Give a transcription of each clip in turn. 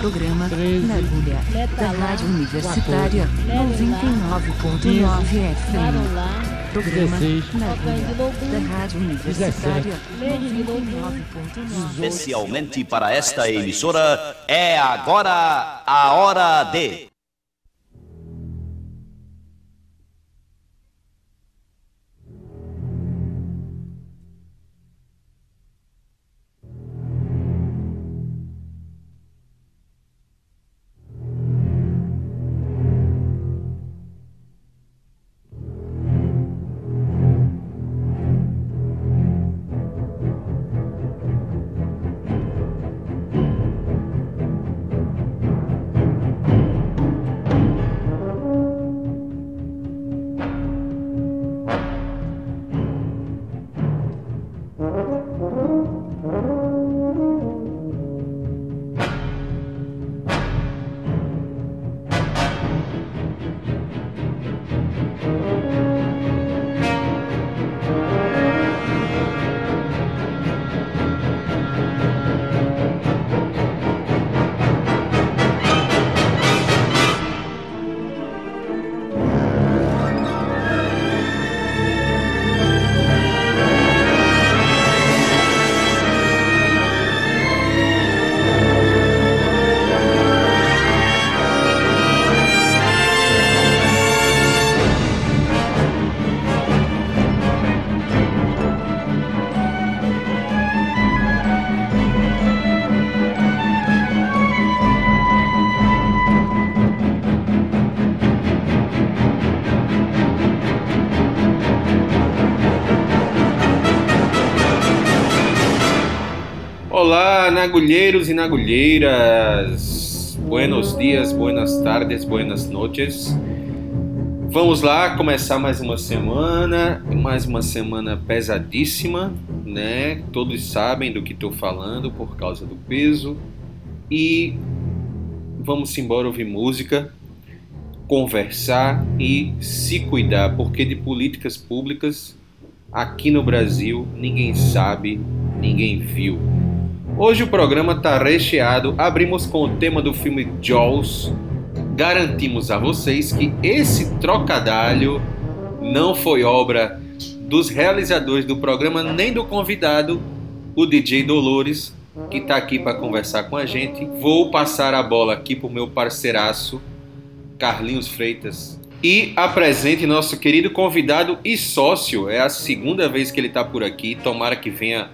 Programa Na Agulha da Rádio Universitária 99.9 FM. Programa Na Agulha da Rádio Universitária 99.9 Especialmente para esta emissora, é agora a hora de. Nagulheiros e nagulheiras. Buenos dias, buenas tardes, buenas noches. Vamos lá começar mais uma semana, mais uma semana pesadíssima, né? Todos sabem do que estou falando por causa do peso. E vamos embora ouvir música, conversar e se cuidar, porque de políticas públicas aqui no Brasil ninguém sabe, ninguém viu. Hoje o programa está recheado. Abrimos com o tema do filme Jaws. Garantimos a vocês que esse trocadilho não foi obra dos realizadores do programa nem do convidado, o DJ Dolores, que está aqui para conversar com a gente. Vou passar a bola aqui para o meu parceiraço, Carlinhos Freitas. E apresente nosso querido convidado e sócio. É a segunda vez que ele está por aqui. Tomara que venha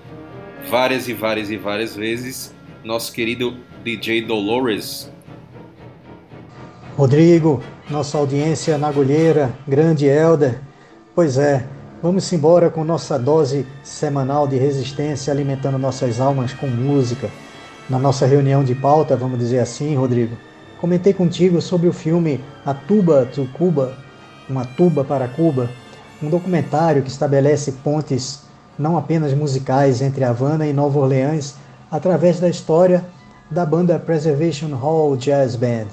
várias e várias e várias vezes, nosso querido DJ Dolores. Rodrigo, nossa audiência na agulheira, grande Elder. Pois é, vamos embora com nossa dose semanal de resistência alimentando nossas almas com música. Na nossa reunião de pauta, vamos dizer assim, Rodrigo, comentei contigo sobre o filme A Tuba to Cuba, Uma Tuba para Cuba, um documentário que estabelece pontes não apenas musicais entre Havana e Nova Orleans, através da história da banda Preservation Hall Jazz Band.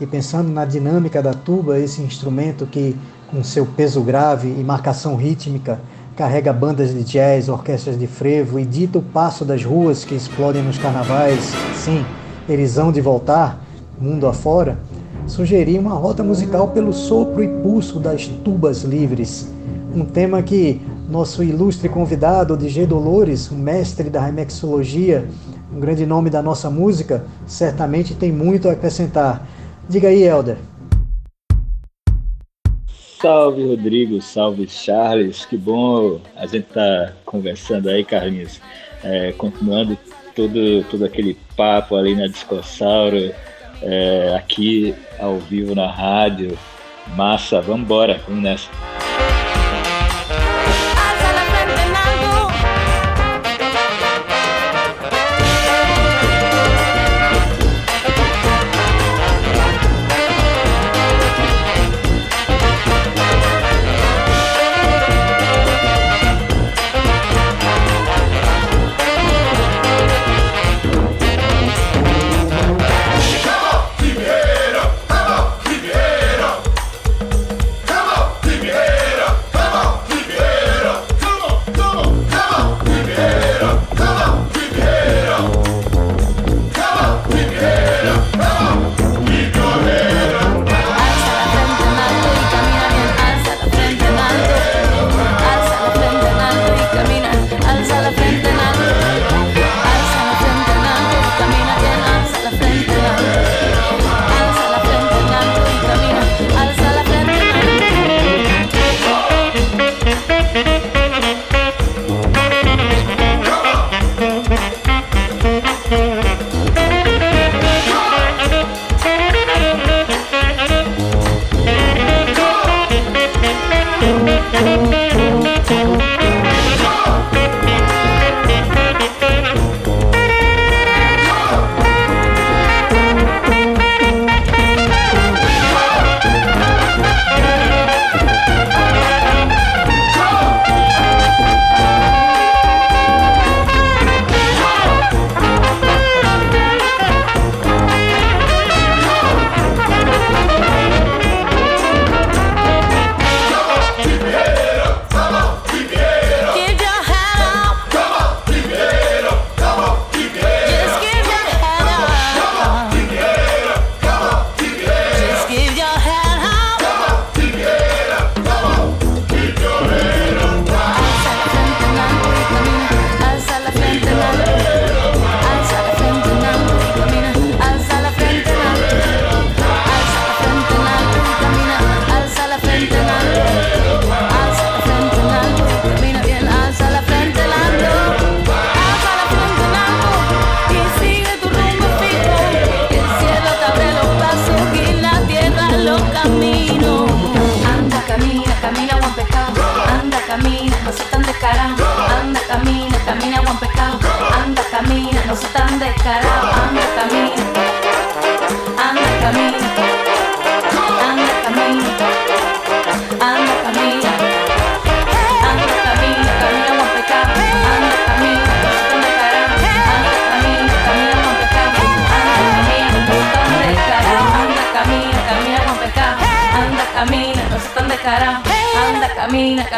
E pensando na dinâmica da tuba, esse instrumento que, com seu peso grave e marcação rítmica, carrega bandas de jazz, orquestras de frevo e dita o passo das ruas que explodem nos carnavais, sim, eles hão de voltar, mundo afora, sugeri uma rota musical pelo sopro e pulso das tubas livres, um tema que nosso ilustre convidado, DJ Dolores, o mestre da remexologia, um grande nome da nossa música, certamente tem muito a acrescentar. Diga aí, Helder. Salve, Rodrigo, salve, Charles, que bom a gente tá conversando aí, Carlinhos, é, continuando todo, todo aquele papo ali na Discossauro, é, aqui ao vivo na rádio, massa, vamos embora, vamos nessa.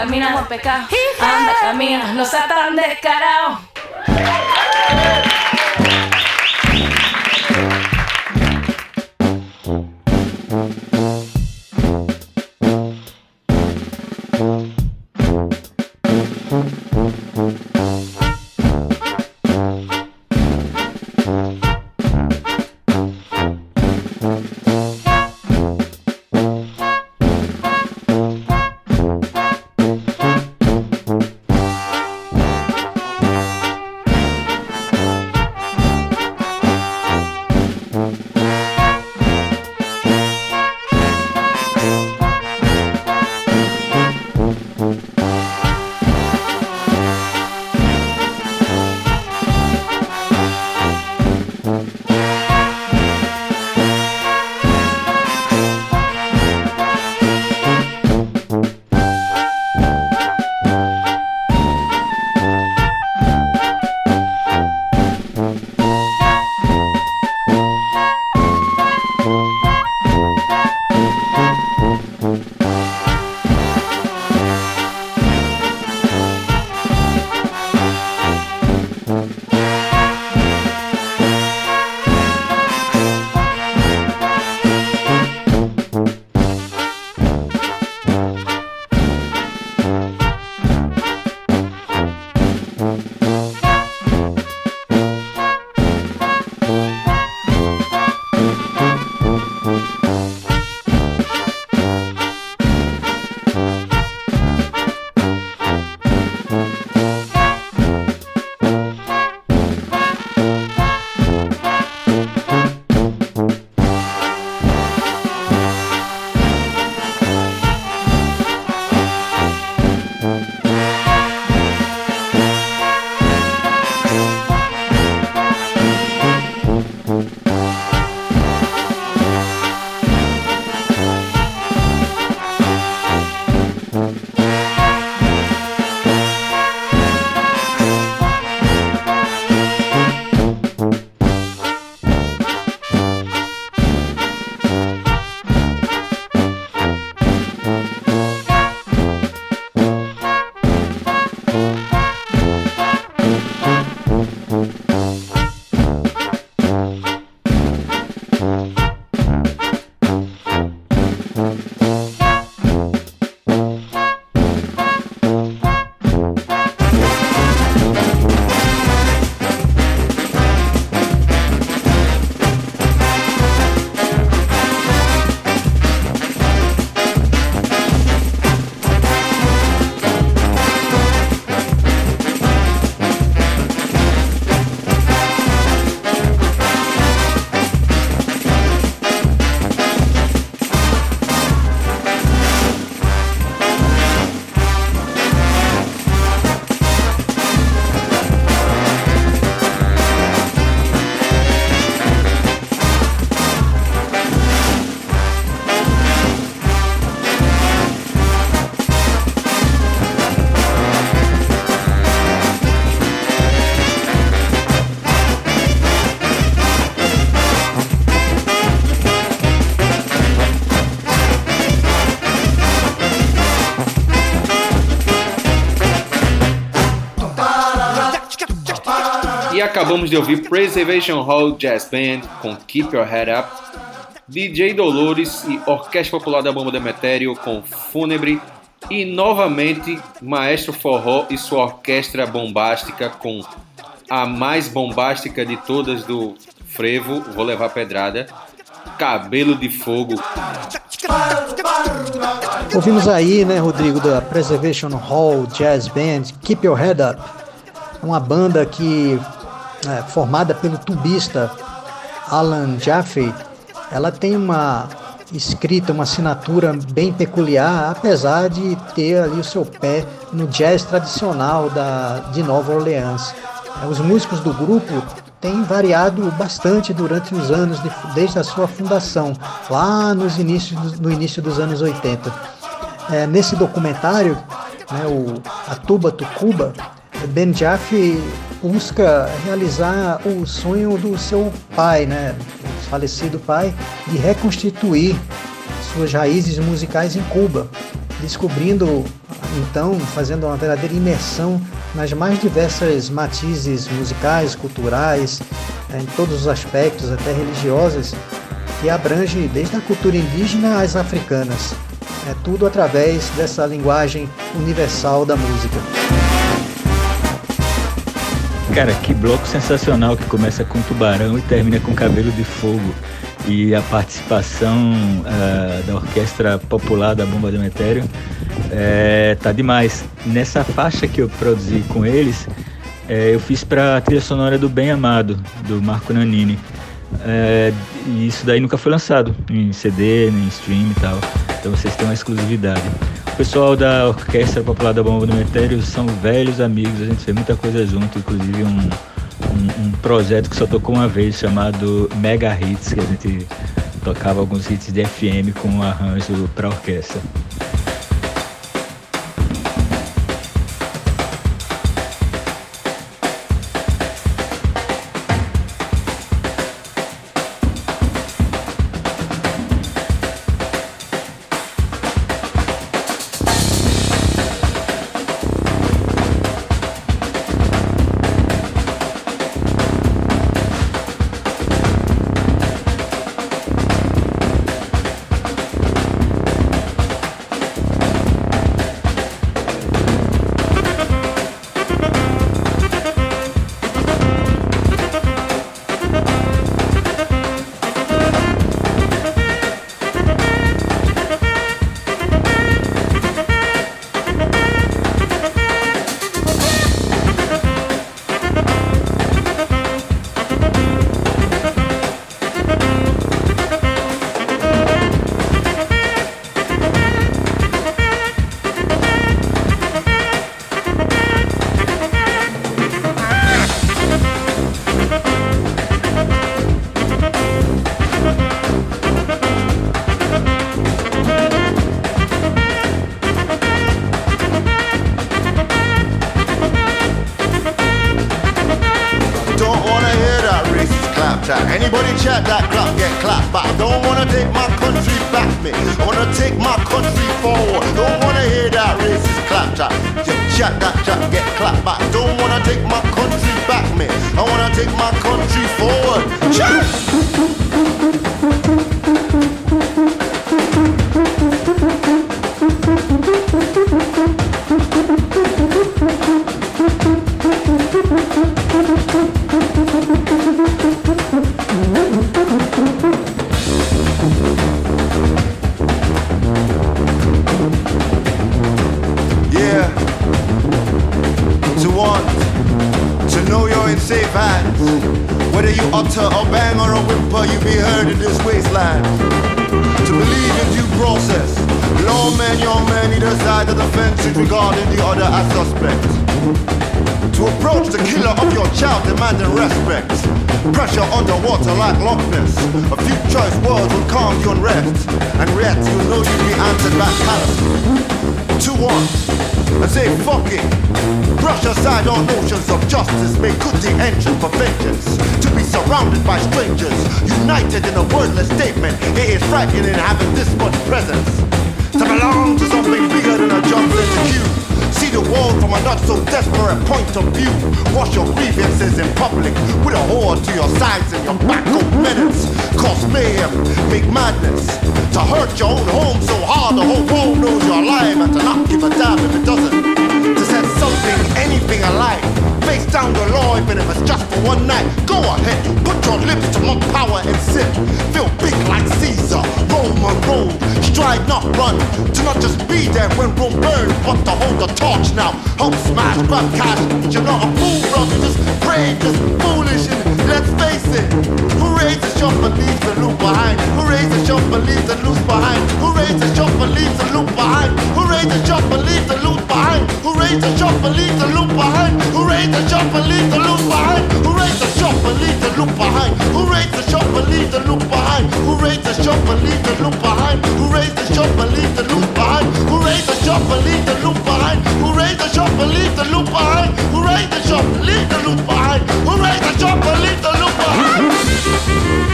camina, no pecado. Anda, camina, no seas tan descarado. Acabamos de ouvir Preservation Hall Jazz Band com Keep Your Head Up, DJ Dolores e Orquestra Popular da Bomba Demetério com Fúnebre e novamente Maestro Forró e sua orquestra bombástica com a mais bombástica de todas do frevo, vou levar pedrada, Cabelo de Fogo. Ouvimos aí, né, Rodrigo, da Preservation Hall Jazz Band, Keep Your Head Up. Uma banda que é, formada pelo tubista Alan Jaffe, ela tem uma escrita, uma assinatura bem peculiar, apesar de ter ali o seu pé no jazz tradicional da, de Nova Orleans. É, os músicos do grupo têm variado bastante durante os anos, de, desde a sua fundação, lá nos inícios, no início dos anos 80. É, nesse documentário, né, o, a Tuba Tucuba, Ben Jaffe busca realizar o sonho do seu pai, né, falecido pai, de reconstituir suas raízes musicais em Cuba, descobrindo então, fazendo uma verdadeira imersão nas mais diversas matizes musicais, culturais, né, em todos os aspectos, até religiosos, que abrange desde a cultura indígena às africanas. É tudo através dessa linguagem universal da música. Cara, que bloco sensacional que começa com Tubarão e termina com Cabelo de Fogo. E a participação uh, da Orquestra Popular da Bomba do Metério é, tá demais. Nessa faixa que eu produzi com eles, é, eu fiz para a trilha sonora do Bem Amado, do Marco Nanini. É, e isso daí nunca foi lançado em CD, nem em stream e tal. Então vocês têm uma exclusividade pessoal da Orquestra Popular da Bomba do Metério são velhos amigos, a gente fez muita coisa junto, inclusive um, um, um, projeto que só tocou uma vez chamado Mega Hits, que a gente tocava alguns hits de FM com um arranjo para orquestra. let that clap, get clapped back. Don't wanna take my country back, me. I wanna take my country forward. Don't wanna hear that racist clap trap. Yeah, chat that trap get clapped back. Don't wanna take my country back, me. I wanna take my country forward. Chat! regarding the other as suspect. To approach the killer of your child demanding respect. Pressure underwater like Loch Ness. A few choice words will calm your unrest. And yet you know you'll be answered by callous. 2-1. I say fuck it. Brush aside all notions of justice. Make good the engine for vengeance. To be surrounded by strangers. United in a wordless statement. It is frightening having this much presence. To belong to something bigger than a job led to. See the world from a not so desperate point of view. Wash your grievances in public with a whore to your sides and your back of minutes. Cause mayhem, make madness. To hurt your own home so hard the whole world knows you're alive and to not give a damn if it doesn't. To set something, anything alive one night. Go ahead, put your lips to more power and sit. Feel big like Caesar, Roman road. Stride not run. To not just be there when Rome burns, but to hold the torch now. Hope smash, grab cash. You're not a fool, brother. Just brave, just foolish, and let's face it. Who raises your beliefs and loop behind? Who raises your beliefs and lose behind? Who raises your beliefs and loop behind? Who raises your beliefs and lose behind? Who raises your beliefs and loop behind? Who raises your beliefs and lose behind? Who raised the shop and leave the loop behind? Who raised the shop and leave the loop behind? Who raised the shop and leave the loop behind? Who raised the shop and leave the loop behind? Who raised the shop and leave the loop behind? Who raised the shop and leave the loop behind? Who raised the shop and leave the loop behind? Who raised the shop and leave the loop behind?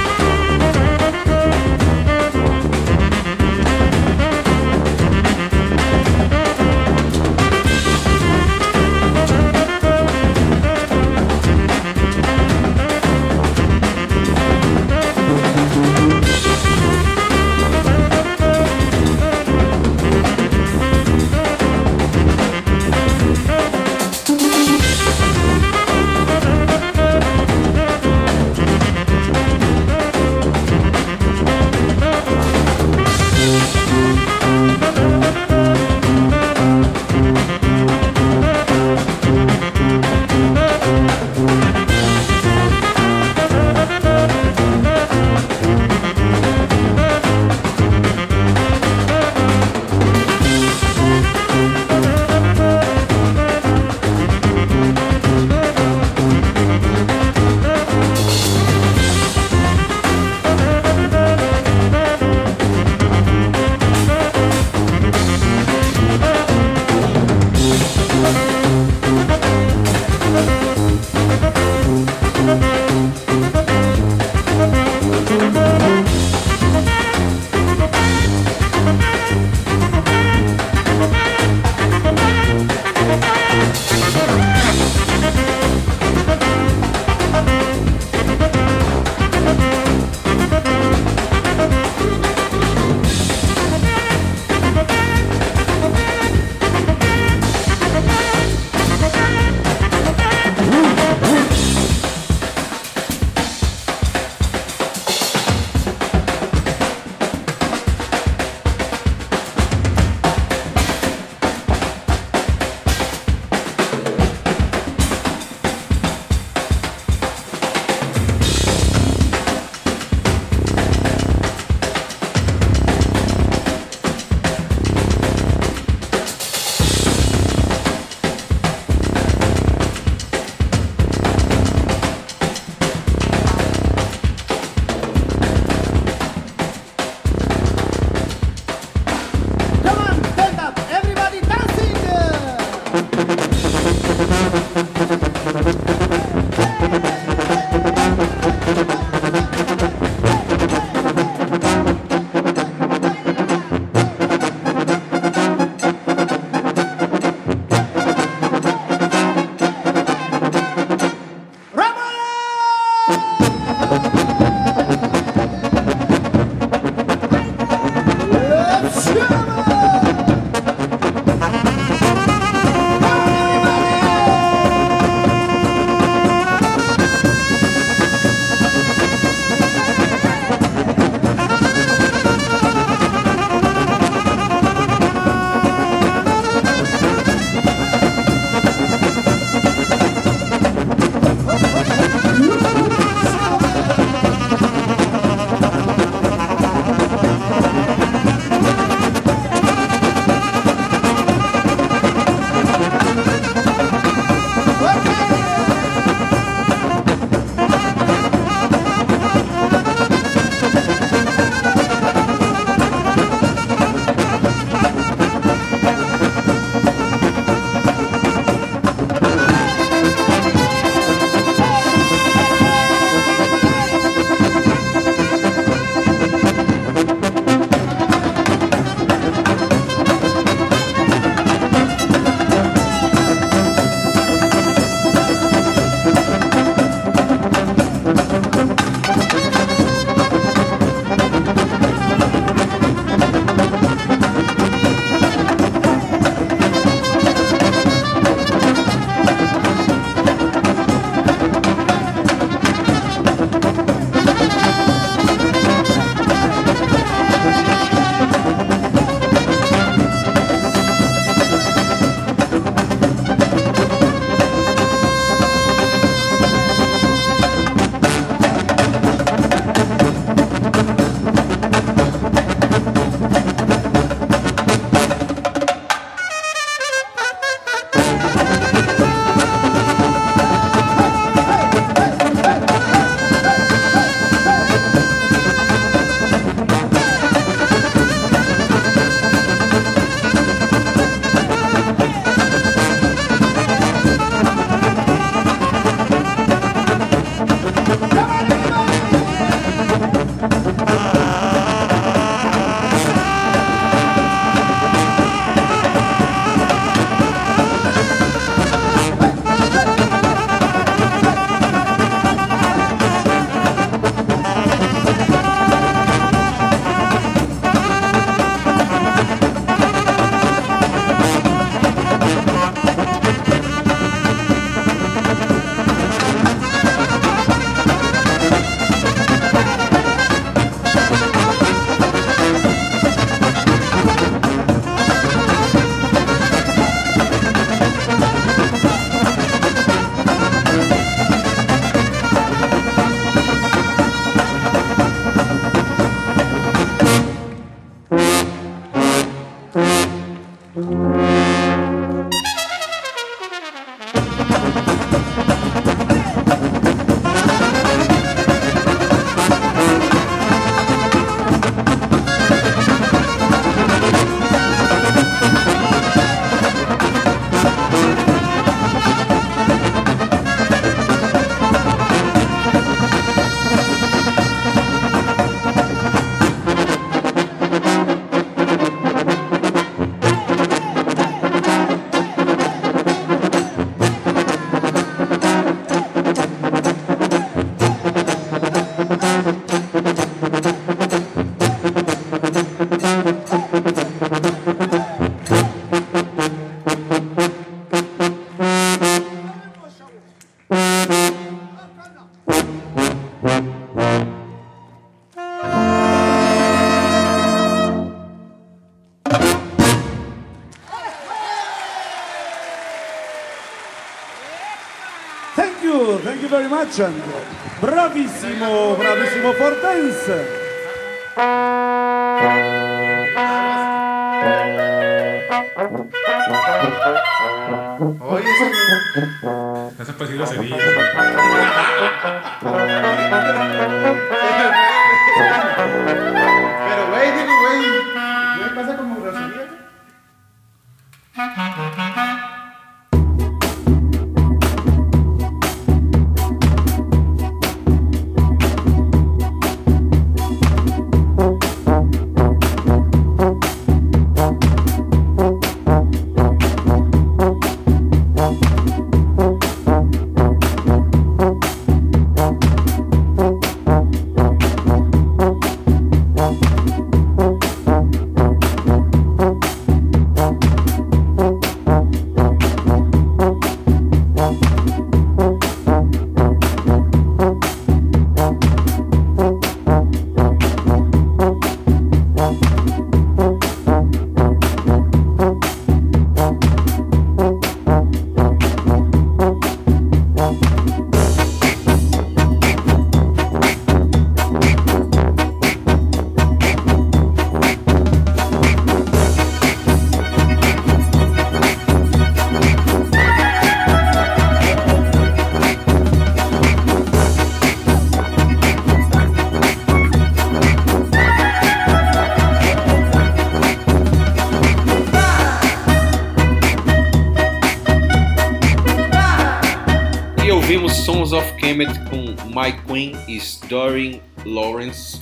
Kitchen. Bravissimo, bravissimo Fortense. Oye, eso... Eso es peligroso. Kemet com My Queen is Doreen Lawrence,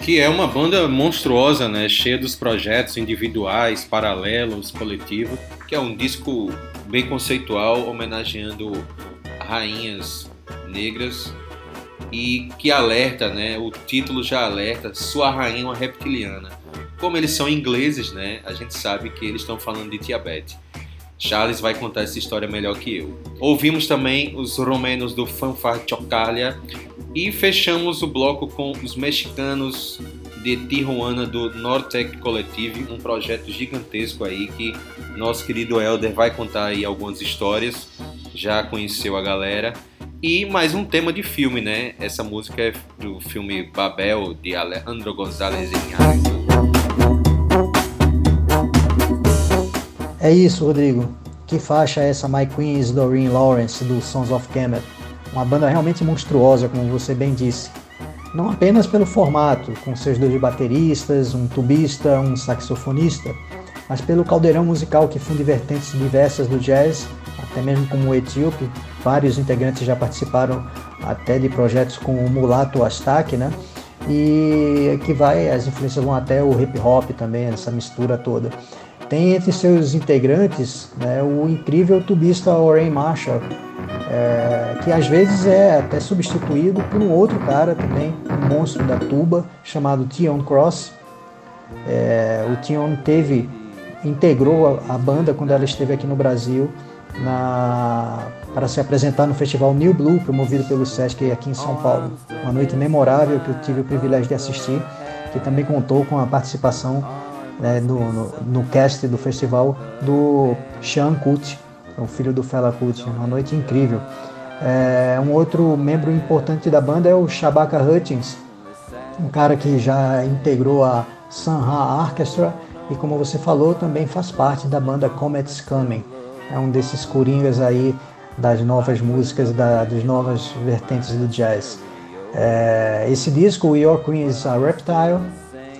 que é uma banda monstruosa, né? Cheia dos projetos individuais, paralelos, coletivos, que é um disco bem conceitual, homenageando rainhas negras e que alerta, né? O título já alerta, sua rainha é uma reptiliana. Como eles são ingleses, né? A gente sabe que eles estão falando de diabetes. Charles vai contar essa história melhor que eu. Ouvimos também os romenos do Fanfar Chocalia e fechamos o bloco com os mexicanos de Tijuana do Nortec Collective, um projeto gigantesco aí que nosso querido Elder vai contar aí algumas histórias, já conheceu a galera. E mais um tema de filme, né? Essa música é do filme Babel de Alejandro González Iñárritu. É isso, Rodrigo. Que faixa é essa My Queen is Doreen Lawrence do Sons of Kemet? Uma banda realmente monstruosa, como você bem disse. Não apenas pelo formato, com seus dois bateristas, um tubista, um saxofonista, mas pelo caldeirão musical que funde vertentes diversas do jazz, até mesmo como o etíope. Vários integrantes já participaram até de projetos com o Mulato Astake, né? E que vai, as influências vão até o hip hop também, essa mistura toda. Tem entre seus integrantes né, o incrível tubista Oren Marshall, é, que às vezes é até substituído por um outro cara também, um monstro da tuba, chamado Tion Cross. É, o Tion teve, integrou a, a, banda quando ela esteve aqui no Brasil na, para se apresentar no festival New Blue, promovido pelo Sesc aqui em São Paulo. Uma noite memorável que eu tive o privilégio de assistir, que também contou com a participação né, no, no, no, cast do festival do Sean Kuti, o filho do Fela Kuti. Uma noite incrível. É, um outro membro importante da banda é o Shabaka Hutchins, um cara que já integrou a Sanha Orchestra e, como você falou, também faz parte da banda Comets Coming. É um desses coringas aí das novas músicas, da, das novas vertentes do jazz. É, esse disco, Your Queen is a Reptile,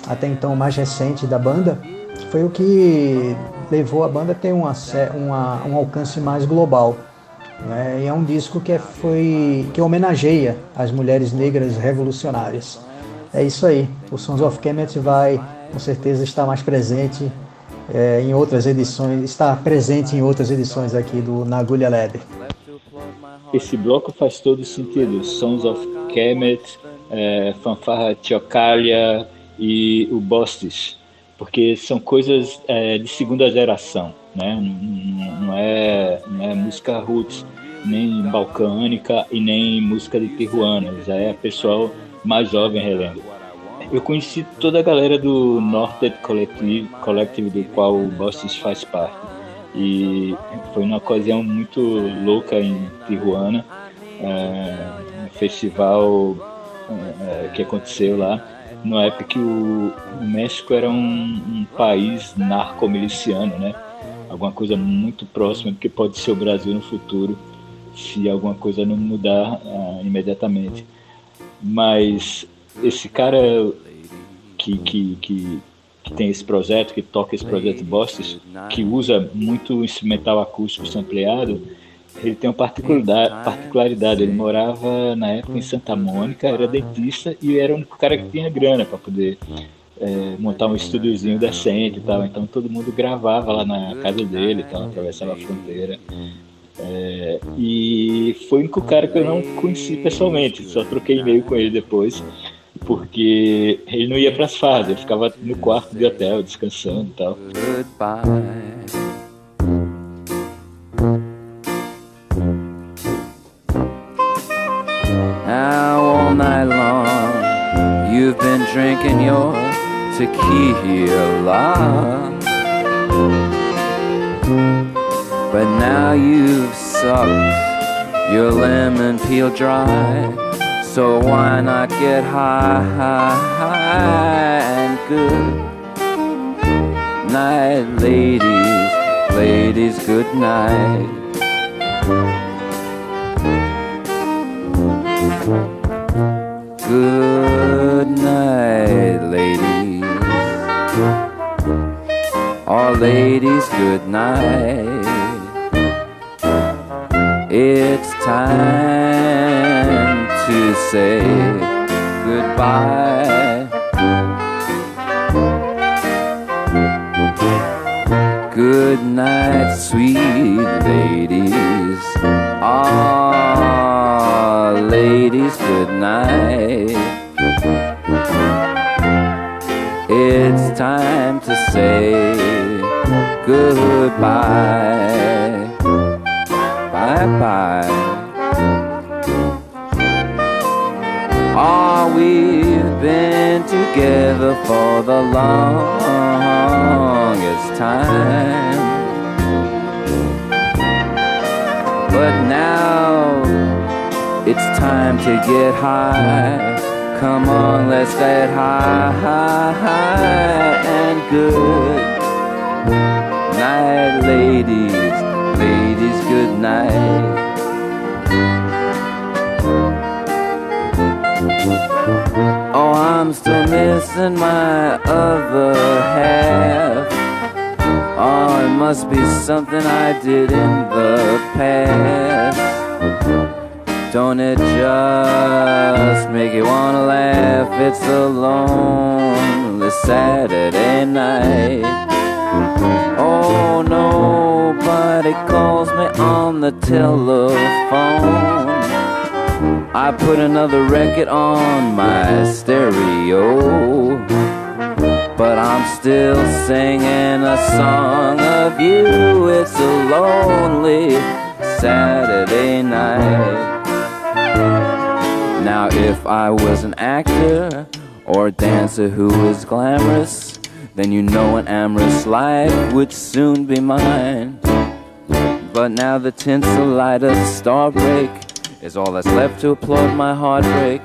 até então mais recente da banda, foi o que levou a banda a ter uma, uma, um alcance mais global. Né? E é um disco que, é, foi, que homenageia as mulheres negras revolucionárias. É isso aí. O Sons of Kemet vai com certeza estar mais presente é, em outras edições, está presente em outras edições aqui do Na Agulha Leather. Esse bloco faz todo sentido. Sons of Kemet, é, Fanfarra Tiocalia, e o Bostis, porque são coisas é, de segunda geração, né? Não, não, é, não é música roots, nem balcânica e nem música de Tijuana, já é pessoal mais jovem relendo. Eu conheci toda a galera do Norted Collective, Collective do qual o Bostis faz parte. E foi uma ocasião muito louca em Tijuana. É, festival é, que aconteceu lá, na época que o, o México era um, um país narcomiliciano, né? Alguma coisa muito próxima do que pode ser o Brasil no futuro, se alguma coisa não mudar uh, imediatamente. Mas esse cara que, que, que, que, tem esse projeto, que toca esse projeto Boston, que usa muito instrumental acústico sampleado, ele tem uma particularidade, particularidade. Ele morava na época em Santa Mônica, era dentista e era o único cara que tinha grana para poder é, montar um estúdiozinho decente e tal. Então todo mundo gravava lá na casa dele, então atravessava a fronteira. É, e foi o único cara que eu não conheci pessoalmente, só troquei e-mail com ele depois, porque ele não ia para as fases, ele ficava no quarto de hotel descansando e tal. Goodbye. Tequila. But now you've sucked your lemon peel dry. So why not get high, high, high and good night, ladies, ladies, good night. Good night, ladies. Ladies, good night. It's time to say goodbye. Good night, sweet ladies. Ah, ladies, good night. It's time to say goodbye. Bye bye. Ah, we've been together for the longest time. But now it's time to get high. Come on, let's get high, high, high and good night, ladies. Ladies, good night. Oh, I'm still missing my other half. Oh, it must be something I did in the past. Don't it just make you wanna laugh? It's a lonely Saturday night. Oh, nobody calls me on the telephone. I put another record on my stereo. But I'm still singing a song of you. It's a lonely Saturday night. Now, if I was an actor or a dancer who was glamorous, then you know an amorous life would soon be mine. But now the tinsel light of starbreak is all that's left to applaud my heartbreak.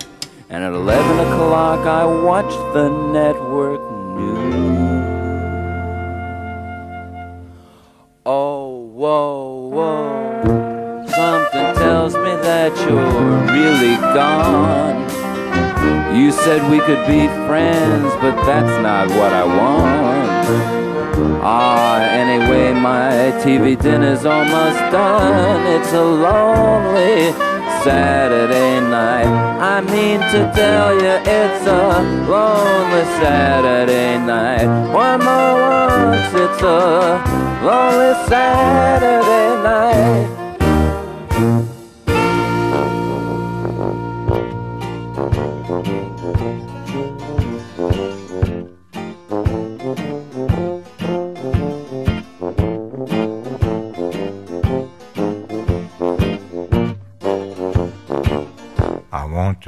And at 11 o'clock, I watch the network news. Oh, whoa, whoa. Something tells me that you're really gone. You said we could be friends, but that's not what I want. Ah, anyway, my TV dinner's almost done. It's a lonely Saturday night. I mean to tell you it's a lonely Saturday night. One more once, it's a lonely Saturday night.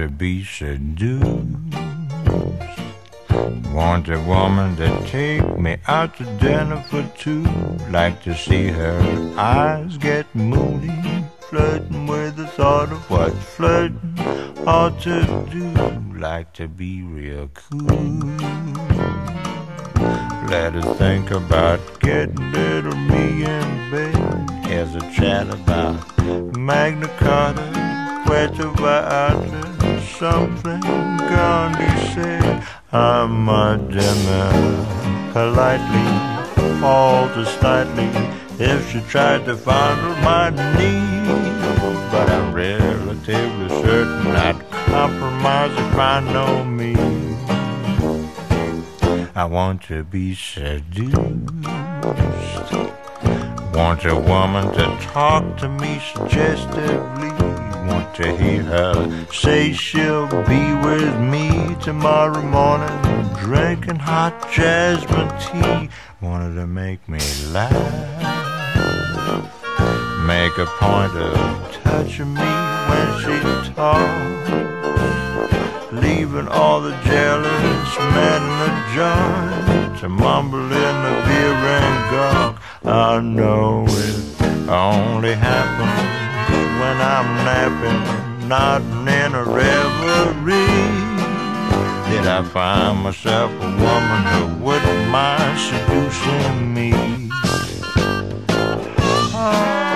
To be seduced. Want a woman that take me out to dinner for two. Like to see her eyes get moody, flirting with the thought of what's flirting. ought to do like to be real cool. Let us think about tried to fondle my knee. But I'm relatively certain I'd compromise if I know me. I want to be seduced. Want a woman to talk to me suggestively. Want to hear her say she'll be with me tomorrow morning, drinking hot jasmine tea. Wanted to make me laugh. Make a point of touching me when she talks leaving all the jealous men in the joint to mumble in the beer and gunk. I know it only happens when I'm napping, nodding in a reverie. Did I find myself a woman who wouldn't mind seducing me? Oh.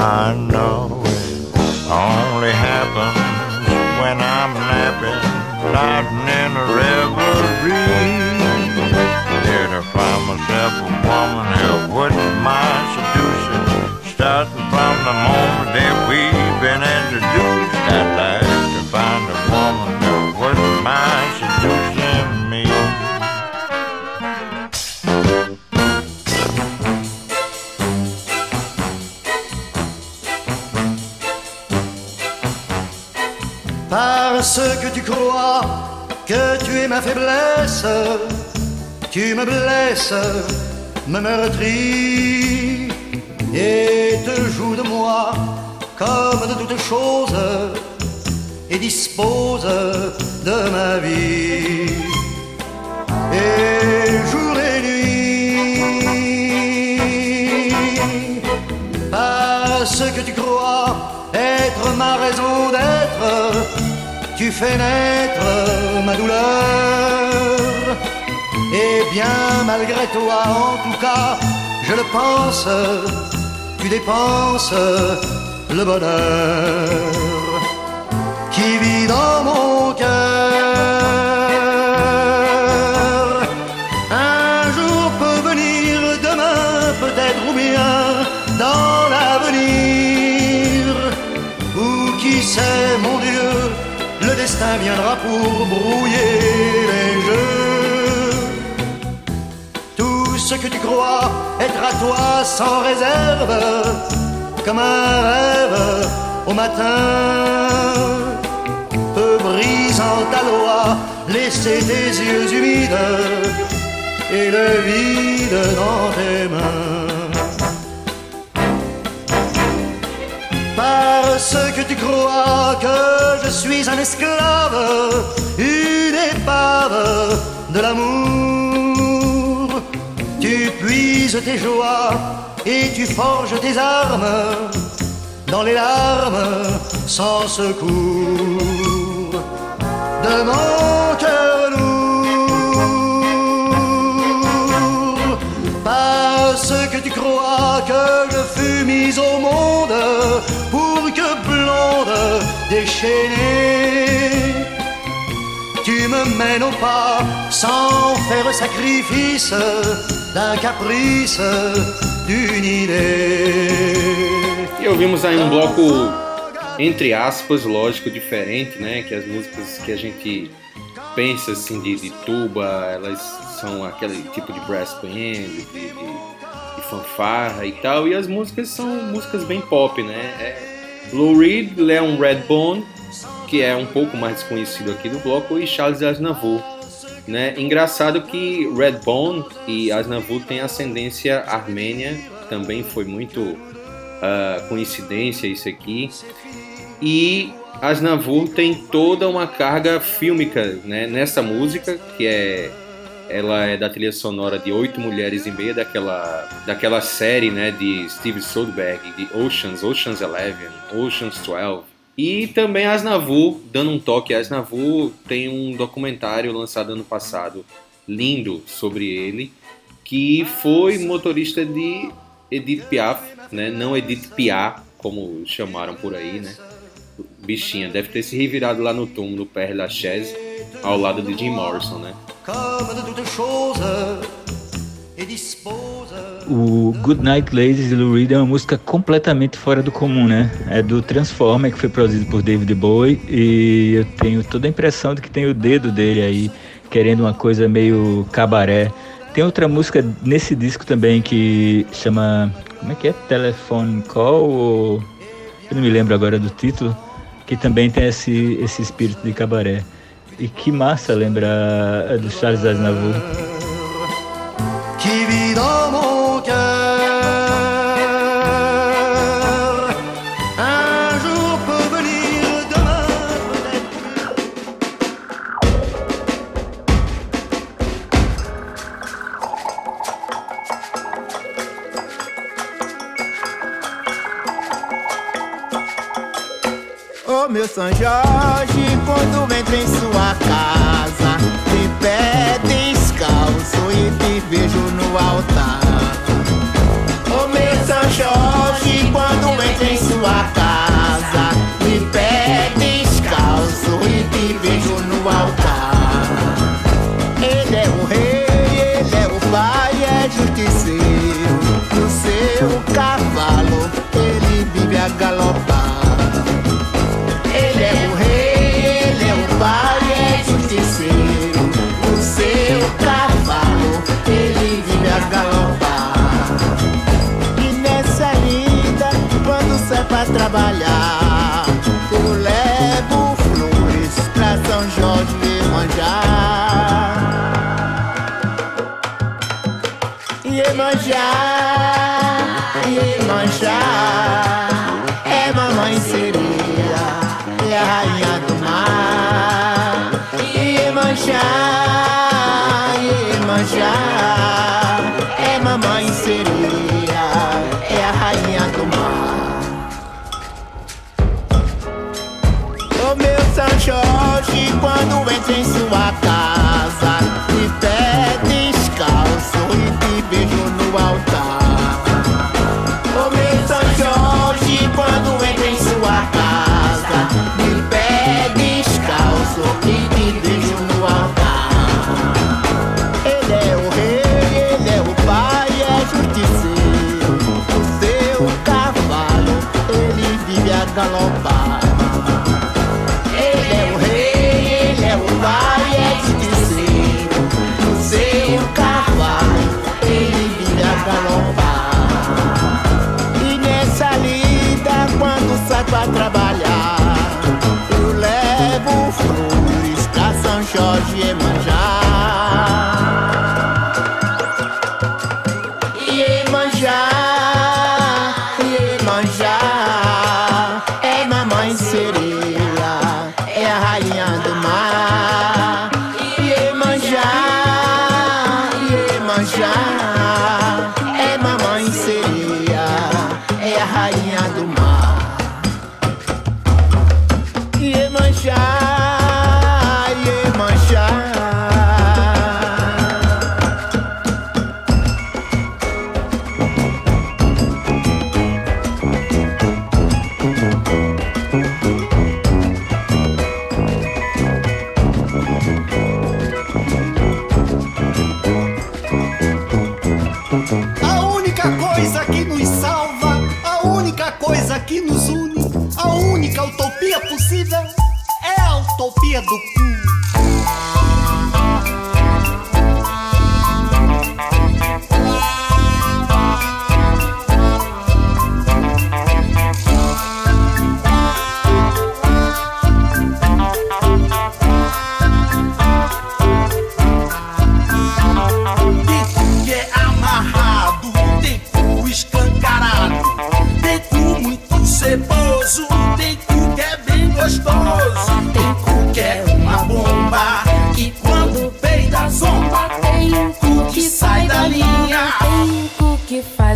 I know it only happens when I'm napping, nodding in a reverie. Did I find myself a woman who wouldn't mind seducing, starting from the moment that we've been introduced? Ma faiblesse, tu me blesses, me meurtris et te joues de moi comme de toutes choses et dispose de ma vie. Et jour et nuit, parce que tu crois être ma raison d'être, tu fais naître ma douleur. Et bien malgré toi, en tout cas, je le pense, tu dépenses le bonheur qui vit dans mon cœur. Viendra pour brouiller les jeux. Tout ce que tu crois être à toi sans réserve, comme un rêve au matin, peut brisant ta loi laisser tes yeux humides et le vide dans tes mains. Parce que tu crois que je suis un esclave, une épave de l'amour. Tu puises tes joies et tu forges tes armes dans les larmes sans secours de mon cœur lourd. Parce que tu crois que je fus mise au monde déchaînée, tu me mènes au pas sans faire sacrifice d'un caprice, d'une idée. E ouvimos aí um bloco, entre aspas, lógico, diferente, né? Que as músicas que a gente pensa assim de, de tuba, elas são aquele tipo de brass band, de, de, de fanfarra e tal, e as músicas são músicas bem pop, né? É Lou Reed, Leon Redbone, que é um pouco mais desconhecido aqui do bloco, e Charles Aznavour. Né? Engraçado que Redbone e Aznavour têm ascendência armênia, também foi muito uh, coincidência isso aqui. E Asnavour tem toda uma carga fílmica né, nessa música, que é ela é da trilha sonora de Oito Mulheres e Meia, daquela, daquela série né, de Steve Soderbergh, de Oceans, Oceans Eleven, Oceans 12. E também Asnavour, dando um toque, Asnavour tem um documentário lançado ano passado, lindo, sobre ele, que foi motorista de Edith Piaf, né? não Edith Piaf, como chamaram por aí, né? Bichinha, deve ter se revirado lá no túmulo do Père Lachaise, ao lado de Jim Morrison, né? O Good Night Ladies de Lou Reed é uma música completamente fora do comum, né? É do Transformer, que foi produzido por David Bowie, e eu tenho toda a impressão de que tem o dedo dele aí, querendo uma coisa meio cabaré. Tem outra música nesse disco também que chama. Como é que é? Telephone Call? Ou... Eu não me lembro agora do título. Que também tem esse, espírito de cabaré. E que massa lembra do Charles Aznavour. dans Ô meu São Jorge, quando entro em sua casa, de pé descalço e te vejo no altar. Ô meu São Jorge, quando entro em sua casa, de pé descalço e te vejo no altar. Ele é o rei, ele é o pai, é justiceiro. No seu cavalo, ele far.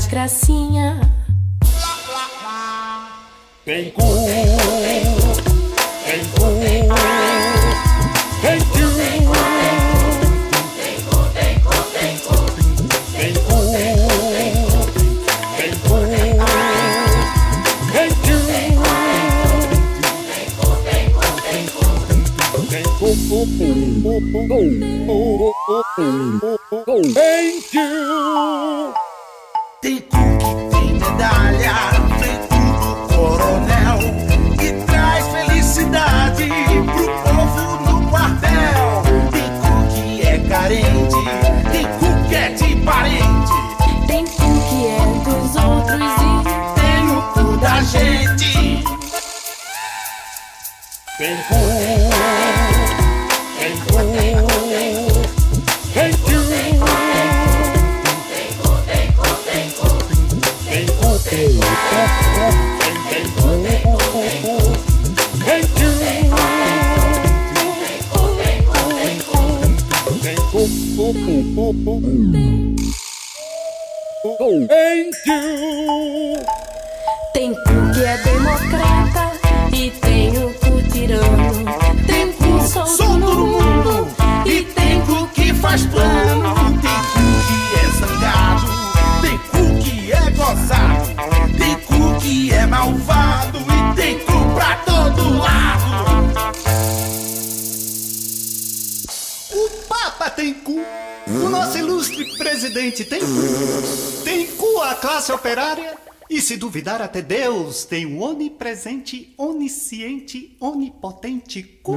Gracinha. Tem cu, tem cu, tem cu. Thank you. Tem cu que é democrata e tem o Tem cu solto no mundo E tem cu que faz plano, tem cu que é zangado, tem cu que é gozado, tem cu que é malvado e tem cu pra todo lado. O Papa tem cu. O nosso ilustre presidente tem cu. Tem cu a classe operária. E se duvidar até Deus, tem um onipresente, onisciente, onipotente cu.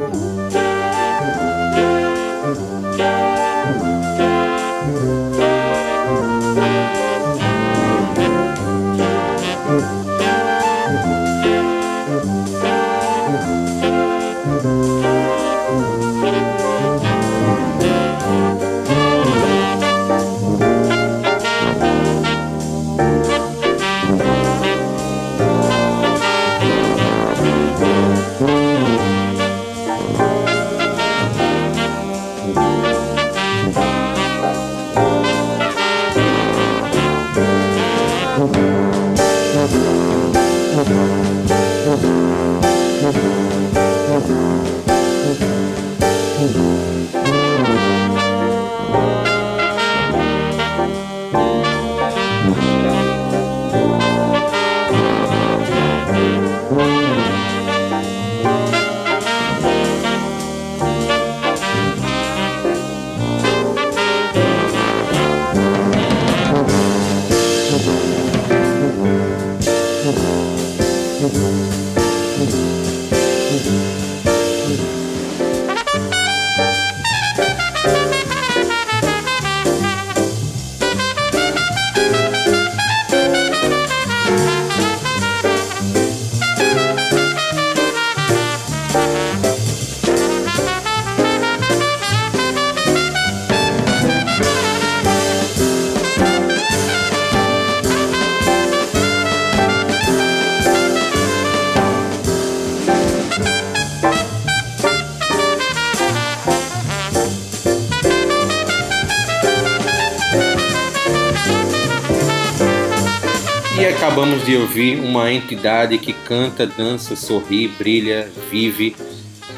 Acabamos de ouvir uma entidade que canta, dança, sorri, brilha, vive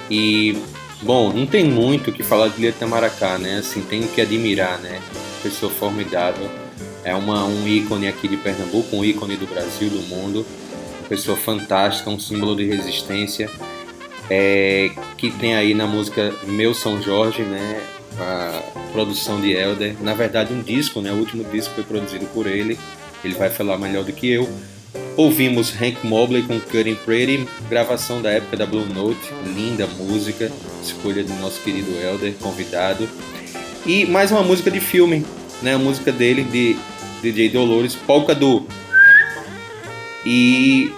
e bom, não tem muito o que falar de Lia Tamaracá, né? Assim, tem que admirar, né? Pessoa formidável, é uma, um ícone aqui de Pernambuco, um ícone do Brasil, do mundo, pessoa fantástica, um símbolo de resistência, é, que tem aí na música Meu São Jorge, né? A produção de Elder, na verdade um disco, né? O último disco foi produzido por ele ele vai falar melhor do que eu. Ouvimos Hank Mobley com Cutting Pretty, gravação da época da Blue Note, linda música, escolha do nosso querido Elder, convidado. E mais uma música de filme, né? A música dele, de DJ Dolores, Polka do. E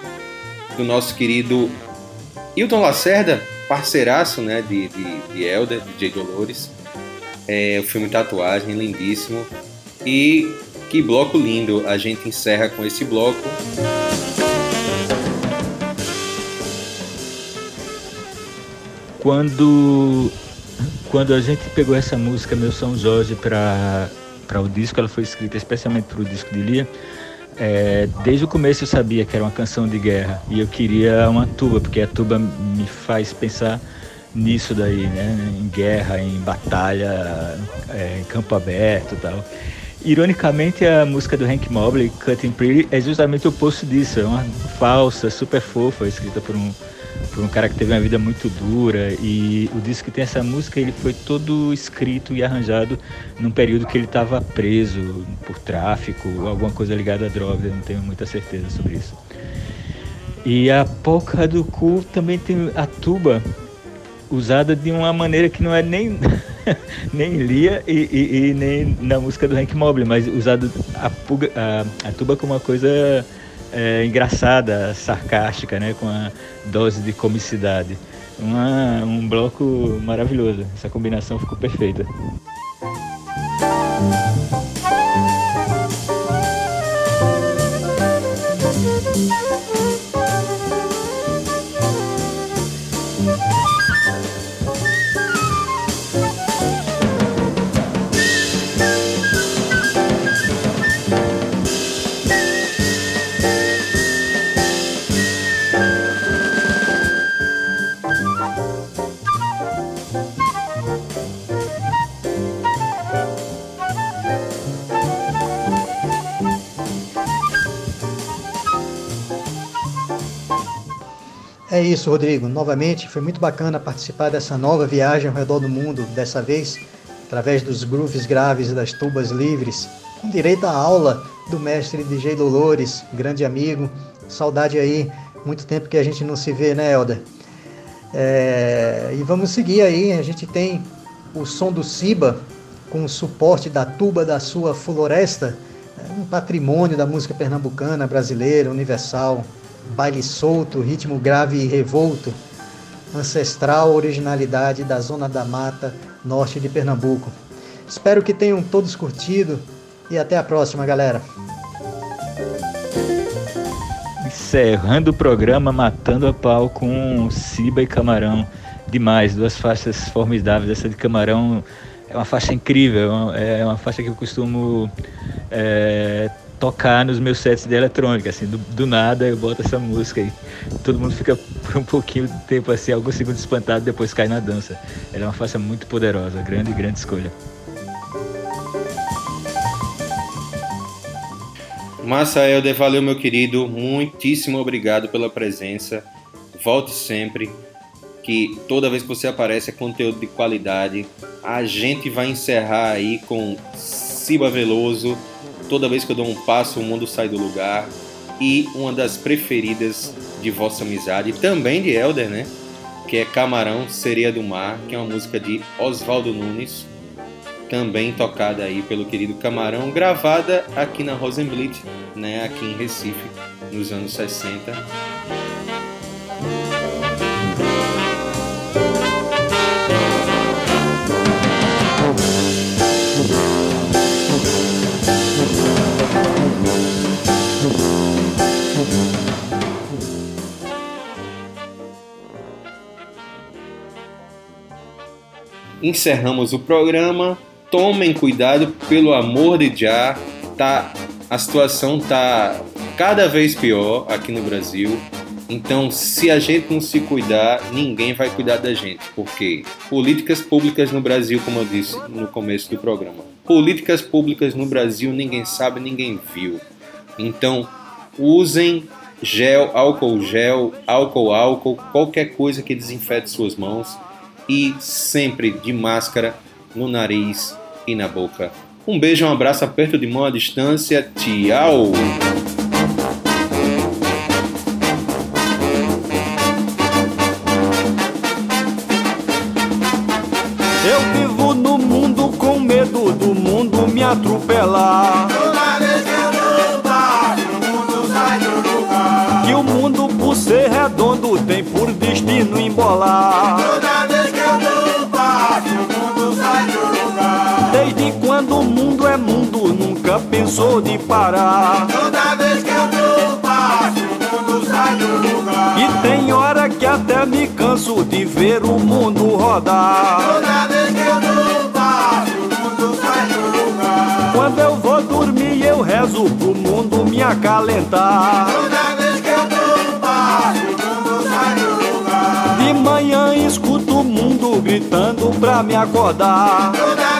do nosso querido Hilton Lacerda, parceiraço né, de, de, de Elder, DJ Dolores. É, o filme Tatuagem, lindíssimo. E que bloco lindo! A gente encerra com esse bloco. Quando, quando a gente pegou essa música, Meu São Jorge, para o disco, ela foi escrita especialmente para o disco de Lia, é, desde o começo eu sabia que era uma canção de guerra e eu queria uma tuba, porque a tuba me faz pensar nisso daí, né? Em guerra, em batalha, é, em campo aberto e tal. Ironicamente, a música do Hank Mobley, Cutting Pretty, é justamente o oposto disso. É uma falsa, super fofa, escrita por um, por um cara que teve uma vida muito dura. E o disco que tem essa música, ele foi todo escrito e arranjado num período que ele estava preso por tráfico, alguma coisa ligada à droga, não tenho muita certeza sobre isso. E a Polka do Cu também tem a tuba usada de uma maneira que não é nem nem Lia e, e, e, nem na música do Hank Mobley, mas usado a, puga, a, a tuba como uma coisa é, engraçada, sarcástica, né, com a dose de comicidade. Uma, um bloco maravilhoso. Essa combinação ficou perfeita. Isso, Rodrigo. Novamente, foi muito bacana participar dessa nova viagem ao redor do mundo, dessa vez através dos grooves graves e das tubas livres, com direito à aula do mestre DJ Dolores, grande amigo. Saudade aí, muito tempo que a gente não se vê, né, Helder? É... E vamos seguir aí, a gente tem o som do Siba, com o suporte da tuba da sua floresta, um patrimônio da música pernambucana, brasileira, universal baile solto, ritmo grave e revolto, ancestral originalidade da Zona da Mata, norte de Pernambuco. Espero que tenham todos curtido e até a próxima, galera. Encerrando o programa Matando a Pau com Ciba e Camarão. Demais, duas faixas formidáveis. Essa de Camarão é uma faixa incrível, é uma faixa que eu costumo é, tocar nos meus sets de eletrônica, assim, do, do, nada eu boto essa música e todo mundo fica por um pouquinho de tempo assim, alguns segundos espantado, depois cai na dança. Ela é uma faixa muito poderosa, grande, grande escolha. Massa Helder, valeu meu querido, muitíssimo obrigado pela presença. Volte sempre, que toda vez que você aparece é conteúdo de qualidade. A gente vai encerrar aí com Ciba Veloso Toda vez que eu dou um passo, o mundo sai do lugar. E uma das preferidas de Vossa Amizade, também de Elder, né? Que é Camarão, Sereia do Mar, que é uma música de Oswaldo Nunes, também tocada aí pelo querido Camarão, gravada aqui na Rosenblit, né? Aqui em Recife, nos anos 60. Encerramos o programa. Tomem cuidado, pelo amor de Já. Tá, a situação tá cada vez pior aqui no Brasil. Então, se a gente não se cuidar, ninguém vai cuidar da gente. Porque políticas públicas no Brasil, como eu disse no começo do programa, políticas públicas no Brasil ninguém sabe, ninguém viu. Então, usem gel, álcool gel, álcool álcool, qualquer coisa que desinfete suas mãos e sempre de máscara no nariz e na boca. Um beijo, um abraço, aperto de mão à distância. Tchau! Eu vivo no mundo com medo do mundo me atropelar. Toda vez que eu passo, o mundo sai do lugar. Que o mundo, por ser redondo, tem por destino embolar. nunca pensou de parar. Toda vez que eu dou passo, o mundo sai do lugar. E tem hora que até me canso de ver o mundo rodar. Toda vez que eu dou passo, o mundo sai do lugar. Quando eu vou dormir, eu rezo pro mundo me acalentar. Toda vez que eu dou passo, o mundo sai do lugar. De manhã escuto o mundo gritando pra me acordar. Toda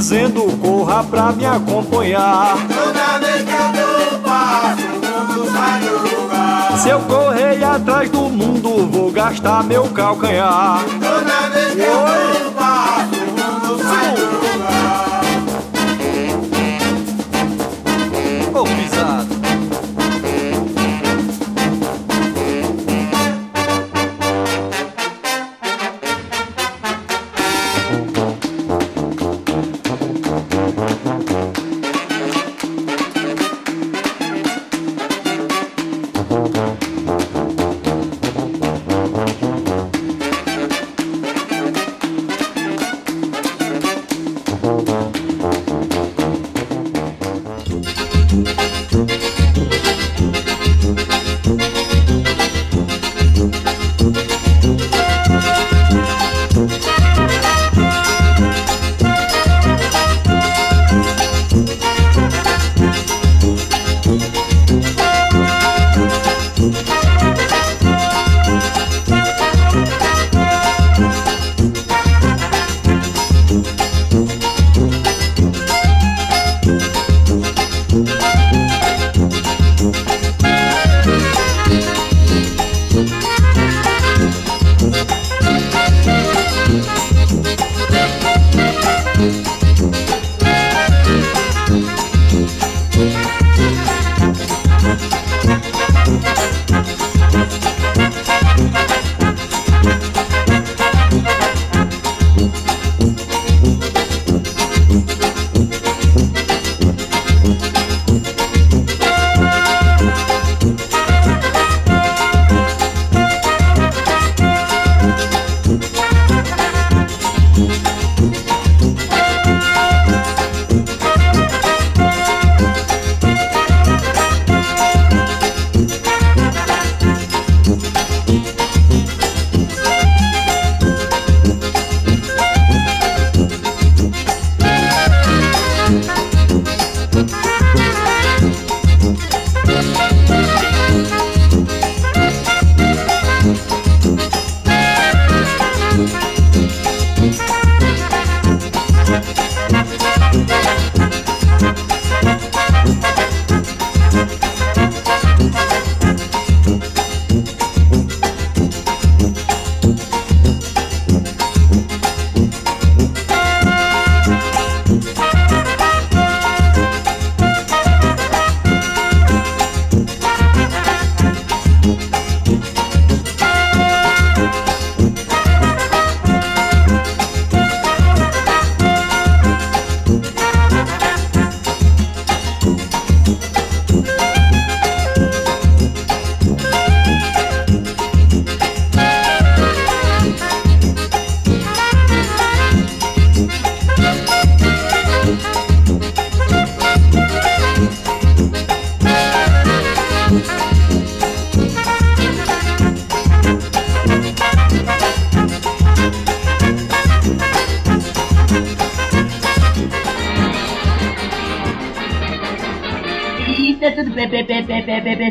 dizendo corra pra me acompanhar. Toda vez Dona Mercado, passo, mundo sai do lugar. Se eu correr atrás do mundo, vou gastar meu calcanhar. Toda vez Dona Mercado,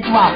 Wow.